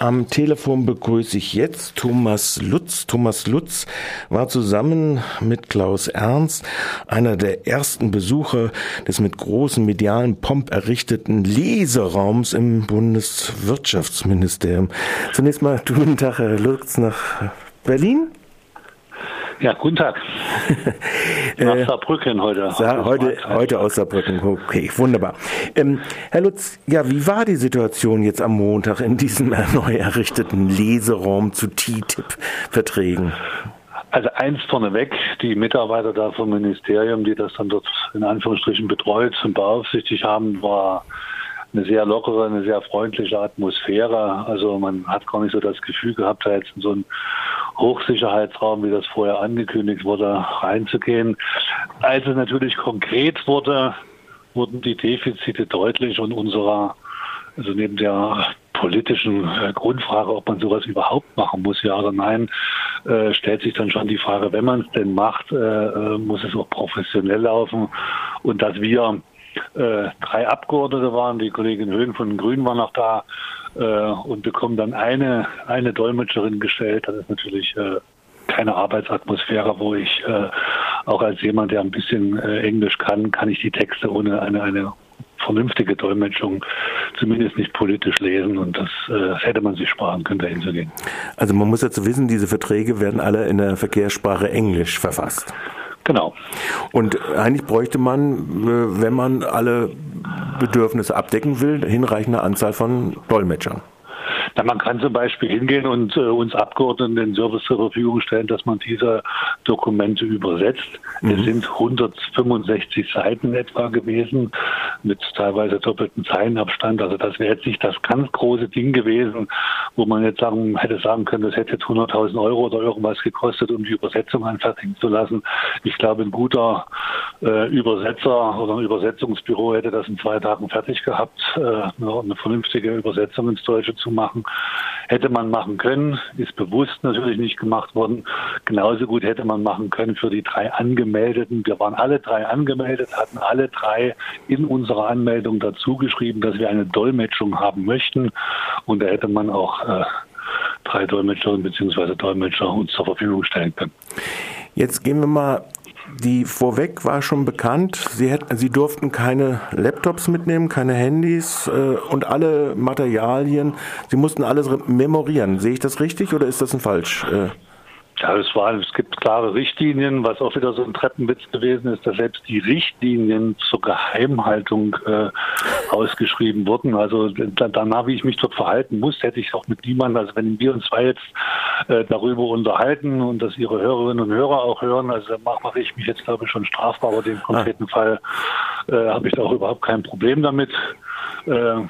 Am Telefon begrüße ich jetzt Thomas Lutz. Thomas Lutz war zusammen mit Klaus Ernst einer der ersten Besucher des mit großem medialen Pomp errichteten Leseraums im Bundeswirtschaftsministerium. Zunächst mal guten Tag, Herr Lutz, nach Berlin. Ja, guten Tag. Nach äh, Saarbrücken heute. Sa heute, heute aus Saarbrücken. Okay, wunderbar. Ähm, Herr Lutz, ja, wie war die Situation jetzt am Montag in diesem neu errichteten Leseraum zu TTIP-Verträgen? Also eins vorneweg, die Mitarbeiter da vom Ministerium, die das dann dort in Anführungsstrichen betreut und beaufsichtigt haben, war eine sehr lockere, eine sehr freundliche Atmosphäre. Also man hat gar nicht so das Gefühl gehabt, da jetzt in so einen Hochsicherheitsraum, wie das vorher angekündigt wurde, reinzugehen. Als es natürlich konkret wurde, wurden die Defizite deutlich und unserer, also neben der politischen äh, Grundfrage, ob man sowas überhaupt machen muss, ja oder nein, äh, stellt sich dann schon die Frage, wenn man es denn macht, äh, muss es auch professionell laufen und dass wir drei Abgeordnete waren, die Kollegin Höhen von den Grünen war noch da und bekommen dann eine, eine Dolmetscherin gestellt. Das ist natürlich äh, keine Arbeitsatmosphäre, wo ich äh, auch als jemand, der ein bisschen äh, Englisch kann, kann ich die Texte ohne eine, eine vernünftige Dolmetschung zumindest nicht politisch lesen und das, äh, hätte man sich sparen können, dahin zu gehen. Also man muss dazu wissen, diese Verträge werden alle in der Verkehrssprache Englisch verfasst. Genau. Und eigentlich bräuchte man, äh, wenn man alle Bedürfnisse abdecken will, hinreichende Anzahl von Dolmetschern. Na, man kann zum Beispiel hingehen und äh, uns Abgeordneten den Service zur Verfügung stellen, dass man diese Dokumente übersetzt. Mhm. Es sind 165 Seiten etwa gewesen, mit teilweise doppelten Zeilenabstand. Also das wäre jetzt nicht das ganz große Ding gewesen, wo man jetzt sagen, hätte sagen können, das hätte jetzt 100.000 Euro oder irgendwas gekostet, um die Übersetzung anfertigen zu lassen. Ich glaube, ein guter äh, Übersetzer oder ein Übersetzungsbüro hätte das in zwei Tagen fertig gehabt, äh, eine vernünftige Übersetzung ins Deutsche zu machen. Hätte man machen können, ist bewusst natürlich nicht gemacht worden. Genauso gut hätte man machen können für die drei Angemeldeten. Wir waren alle drei angemeldet, hatten alle drei in unserer Anmeldung dazu geschrieben, dass wir eine Dolmetschung haben möchten. Und da hätte man auch drei Dolmetscherinnen bzw. Dolmetscher uns zur Verfügung stellen können. Jetzt gehen wir mal die vorweg war schon bekannt. Sie, hätten, sie durften keine Laptops mitnehmen, keine Handys äh, und alle Materialien. Sie mussten alles memorieren. Sehe ich das richtig oder ist das ein falsch? Äh? Ja, es, war, es gibt klare Richtlinien, was auch wieder so ein Treppenwitz gewesen ist, dass selbst die Richtlinien zur Geheimhaltung äh, ausgeschrieben wurden. Also danach, wie ich mich dort verhalten muss, hätte ich auch mit niemandem, also wenn wir uns zwei jetzt äh, darüber unterhalten und dass Ihre Hörerinnen und Hörer auch hören, also da mache ich mich jetzt, glaube ich, schon strafbar, aber den konkreten ah. Fall äh, habe ich da auch überhaupt kein Problem damit. Äh,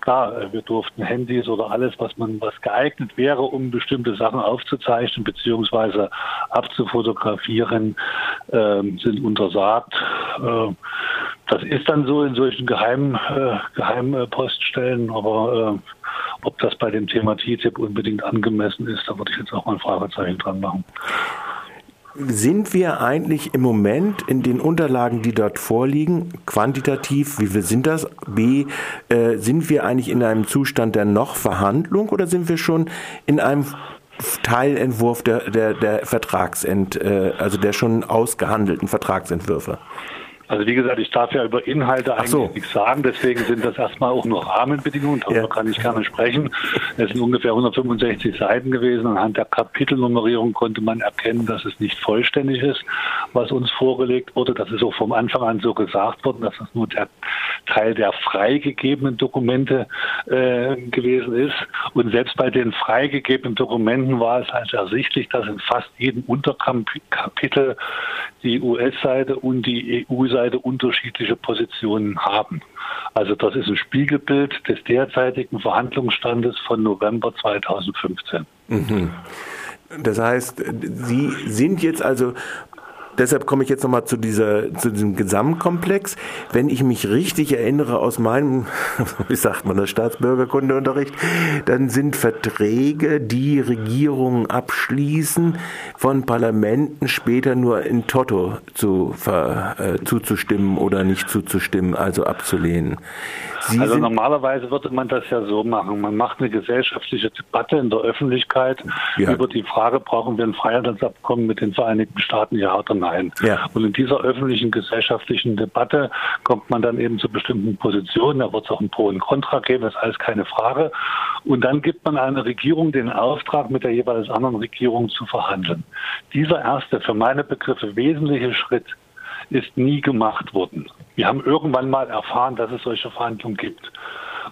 klar, äh, wir durften Handys oder alles, was man, was geeignet wäre, um bestimmte Sachen aufzuzeichnen bzw. abzufotografieren, äh, sind untersagt. Äh, das ist dann so in solchen Geheim, äh, Geheimpoststellen, aber äh, ob das bei dem Thema TTIP unbedingt angemessen ist, da würde ich jetzt auch mal ein Fragezeichen dran machen. Sind wir eigentlich im Moment in den Unterlagen, die dort vorliegen, quantitativ, wie viel sind das? B, äh, sind wir eigentlich in einem Zustand der Noch-Verhandlung oder sind wir schon in einem Teilentwurf der, der, der Vertragsent, äh, also der schon ausgehandelten Vertragsentwürfe? Also wie gesagt, ich darf ja über Inhalte eigentlich so. nichts sagen, deswegen sind das erstmal auch nur Rahmenbedingungen, darüber ja. kann ich gerne sprechen. Es sind ungefähr 165 Seiten gewesen. Anhand der Kapitelnummerierung konnte man erkennen, dass es nicht vollständig ist, was uns vorgelegt wurde. Das ist auch vom Anfang an so gesagt worden, dass das nur der Teil der freigegebenen Dokumente äh, gewesen ist. Und selbst bei den freigegebenen Dokumenten war es also ersichtlich, dass in fast jedem Unterkapitel die US-Seite und die EU-Seite unterschiedliche Positionen haben. Also das ist ein Spiegelbild des derzeitigen Verhandlungsstandes von November 2015. Mhm. Das heißt, Sie sind jetzt also deshalb komme ich jetzt nochmal zu, dieser, zu diesem Gesamtkomplex. Wenn ich mich richtig erinnere aus meinem, wie sagt man das, Staatsbürgerkundeunterricht, dann sind Verträge, die Regierungen abschließen, von Parlamenten später nur in Toto zu, äh, zuzustimmen oder nicht zuzustimmen, also abzulehnen. Sie also normalerweise würde man das ja so machen. Man macht eine gesellschaftliche Debatte in der Öffentlichkeit ja. über die Frage, brauchen wir ein Freihandelsabkommen mit den Vereinigten Staaten, ja oder nein. Ja. Und in dieser öffentlichen gesellschaftlichen Debatte kommt man dann eben zu bestimmten Positionen. Da wird es auch ein Pro und Contra geben, das ist alles keine Frage. Und dann gibt man einer Regierung den Auftrag, mit der jeweils anderen Regierung zu verhandeln. Dieser erste, für meine Begriffe wesentliche Schritt ist nie gemacht worden. Wir haben irgendwann mal erfahren, dass es solche Verhandlungen gibt.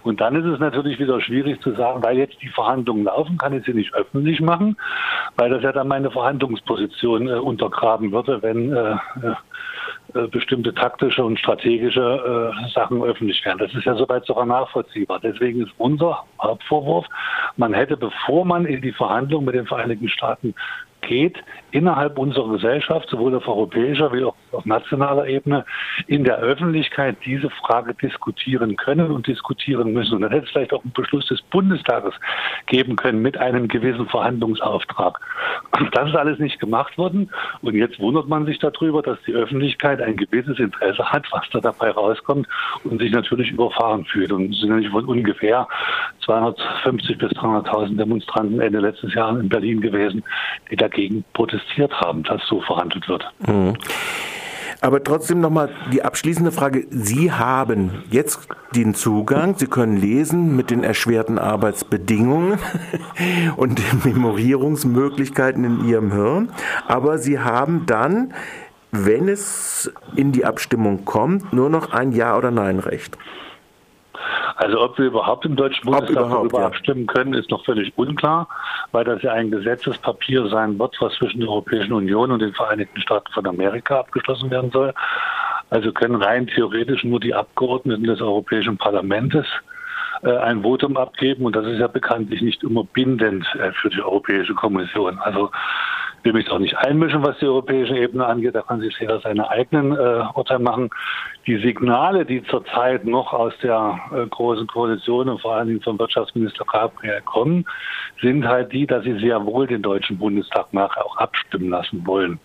Und dann ist es natürlich wieder schwierig zu sagen, weil jetzt die Verhandlungen laufen, kann ich sie nicht öffentlich machen, weil das ja dann meine Verhandlungsposition äh, untergraben würde, wenn äh, äh, bestimmte taktische und strategische äh, Sachen öffentlich werden. Das ist ja soweit sogar nachvollziehbar. Deswegen ist unser Hauptvorwurf, man hätte, bevor man in die Verhandlungen mit den Vereinigten Staaten geht, innerhalb unserer Gesellschaft, sowohl auf europäischer wie auch auf nationaler Ebene, in der Öffentlichkeit diese Frage diskutieren können und diskutieren müssen. Und dann hätte es vielleicht auch einen Beschluss des Bundestages geben können mit einem gewissen Verhandlungsauftrag. Das ist alles nicht gemacht worden. Und jetzt wundert man sich darüber, dass die Öffentlichkeit ein gewisses Interesse hat, was da dabei rauskommt und sich natürlich überfahren fühlt. Und es sind nämlich von ungefähr 250 bis 300.000 Demonstranten Ende letztes Jahr in Berlin gewesen, die dagegen protestiert haben, dass so verhandelt wird. Mhm. Aber trotzdem nochmal die abschließende Frage. Sie haben jetzt den Zugang, Sie können lesen mit den erschwerten Arbeitsbedingungen und den Memorierungsmöglichkeiten in Ihrem Hirn, aber Sie haben dann, wenn es in die Abstimmung kommt, nur noch ein Ja- oder Nein-Recht. Also ob wir überhaupt im Deutschen Bundestag darüber ja. abstimmen können, ist noch völlig unklar, weil das ja ein Gesetzespapier sein wird, was zwischen der Europäischen Union und den Vereinigten Staaten von Amerika abgeschlossen werden soll. Also können rein theoretisch nur die Abgeordneten des Europäischen Parlaments äh, ein Votum abgeben und das ist ja bekanntlich nicht immer bindend äh, für die Europäische Kommission. Also will mich auch nicht einmischen, was die europäische Ebene angeht. Da kann sich jeder seine eigenen äh, Urteile machen. Die Signale, die zurzeit noch aus der äh, großen Koalition und vor allen Dingen vom Wirtschaftsminister Gabriel kommen, sind halt die, dass sie sehr wohl den Deutschen Bundestag nachher auch abstimmen lassen wollen.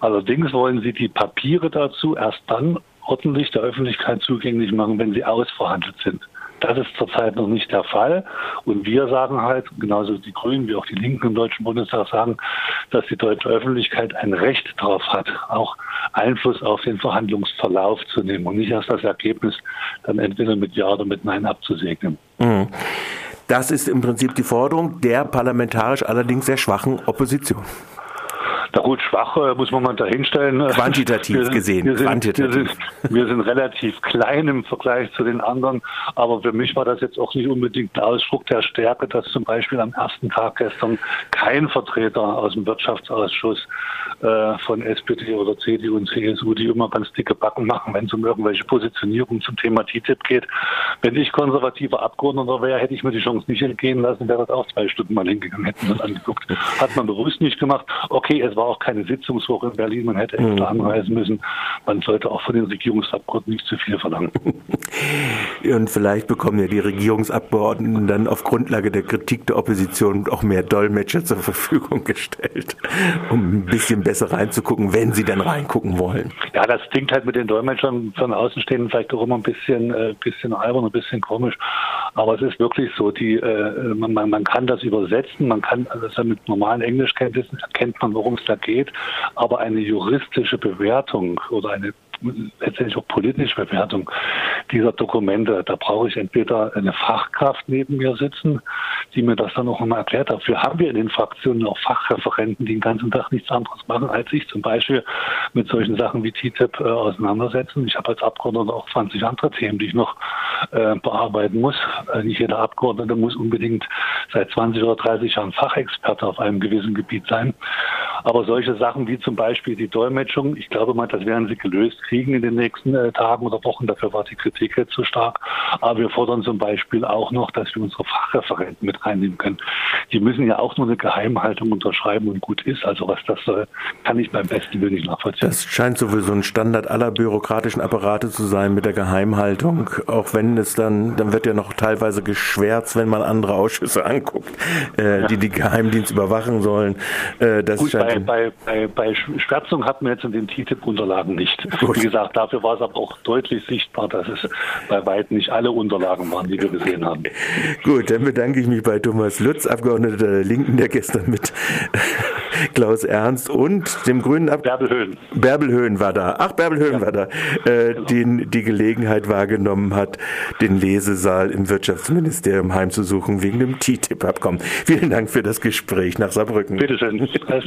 Allerdings wollen sie die Papiere dazu erst dann ordentlich der Öffentlichkeit zugänglich machen, wenn sie ausverhandelt sind. Das ist zurzeit noch nicht der Fall. Und wir sagen halt, genauso die Grünen wie auch die Linken im Deutschen Bundestag sagen, dass die deutsche Öffentlichkeit ein Recht darauf hat, auch Einfluss auf den Verhandlungsverlauf zu nehmen und nicht erst das Ergebnis dann entweder mit Ja oder mit Nein abzusegnen. Mhm. Das ist im Prinzip die Forderung der parlamentarisch allerdings sehr schwachen Opposition. Na gut, schwach äh, muss man mal dahinstellen. Quantitativ wir, gesehen. Wir sind, quantitativ. Wir sind, wir sind relativ klein im Vergleich zu den anderen, aber für mich war das jetzt auch nicht unbedingt ein Ausdruck der Stärke, dass zum Beispiel am ersten Tag gestern kein Vertreter aus dem Wirtschaftsausschuss äh, von SPD oder CDU und CSU, die immer ganz dicke Backen machen, wenn es um irgendwelche Positionierungen zum Thema TTIP geht. Wenn ich konservativer Abgeordneter wäre, hätte ich mir die Chance nicht entgehen lassen, wäre das auch zwei Stunden mal hingegangen, hätten das angeguckt. Hat man bewusst nicht gemacht. Okay, es war auch keine Sitzungswoche in Berlin, man hätte extra mhm. anreisen müssen. Man sollte auch von den Regierungsabgeordneten nicht zu viel verlangen. Und vielleicht bekommen ja die Regierungsabgeordneten dann auf Grundlage der Kritik der Opposition auch mehr Dolmetscher zur Verfügung gestellt, um ein bisschen besser reinzugucken, wenn sie dann reingucken wollen. Ja, das klingt halt mit den Dolmetschern von Außenstehenden vielleicht auch immer ein bisschen, äh, bisschen albern, ein bisschen komisch. Aber es ist wirklich so, die, äh, man, man kann das übersetzen, man kann, also mit normalen Englischkenntnissen erkennt man, worum es da geht. Aber eine juristische Bewertung oder eine letztendlich auch politische Bewertung dieser Dokumente. Da brauche ich entweder eine Fachkraft neben mir sitzen, die mir das dann auch nochmal erklärt. Dafür haben wir in den Fraktionen auch Fachreferenten, die den ganzen Tag nichts anderes machen, als sich zum Beispiel mit solchen Sachen wie TTIP äh, auseinandersetzen. Ich habe als Abgeordneter auch 20 andere Themen, die ich noch äh, bearbeiten muss. Äh, nicht jeder Abgeordnete muss unbedingt seit 20 oder 30 Jahren Fachexperte auf einem gewissen Gebiet sein. Aber solche Sachen wie zum Beispiel die Dolmetschung, ich glaube mal, das werden sie gelöst kriegen in den nächsten äh, Tagen oder Wochen. Dafür war die Kritik jetzt zu stark. Aber wir fordern zum Beispiel auch noch, dass wir unsere Fachreferenten mit reinnehmen können. Die müssen ja auch nur eine Geheimhaltung unterschreiben und gut ist. Also was das soll, kann ich beim besten Willen nicht nachvollziehen. Das scheint sowieso ein Standard aller bürokratischen Apparate zu sein mit der Geheimhaltung. Auch wenn es dann, dann wird ja noch teilweise geschwärzt, wenn man andere Ausschüsse anguckt, äh, die die Geheimdienst überwachen sollen. Äh, das Gut, bei, bei, bei, bei Schwärzung hatten wir jetzt in den TTIP-Unterlagen nicht. Gut. Wie gesagt, dafür war es aber auch deutlich sichtbar, dass es bei weitem nicht alle Unterlagen waren, die wir gesehen haben. Gut, dann bedanke ich mich bei Thomas Lutz, Abgeordneter der Linken, der gestern mit Klaus Ernst und dem Grünen Ab Bärbel Höhn. Bärbel Höhn war da. Ach, Bärbel Höhn ja. war da. Äh, genau. den die Gelegenheit wahrgenommen hat, den Lesesaal im Wirtschaftsministerium heimzusuchen wegen dem TTIP-Abkommen. Vielen Dank für das Gespräch nach Saarbrücken. Bitte schön.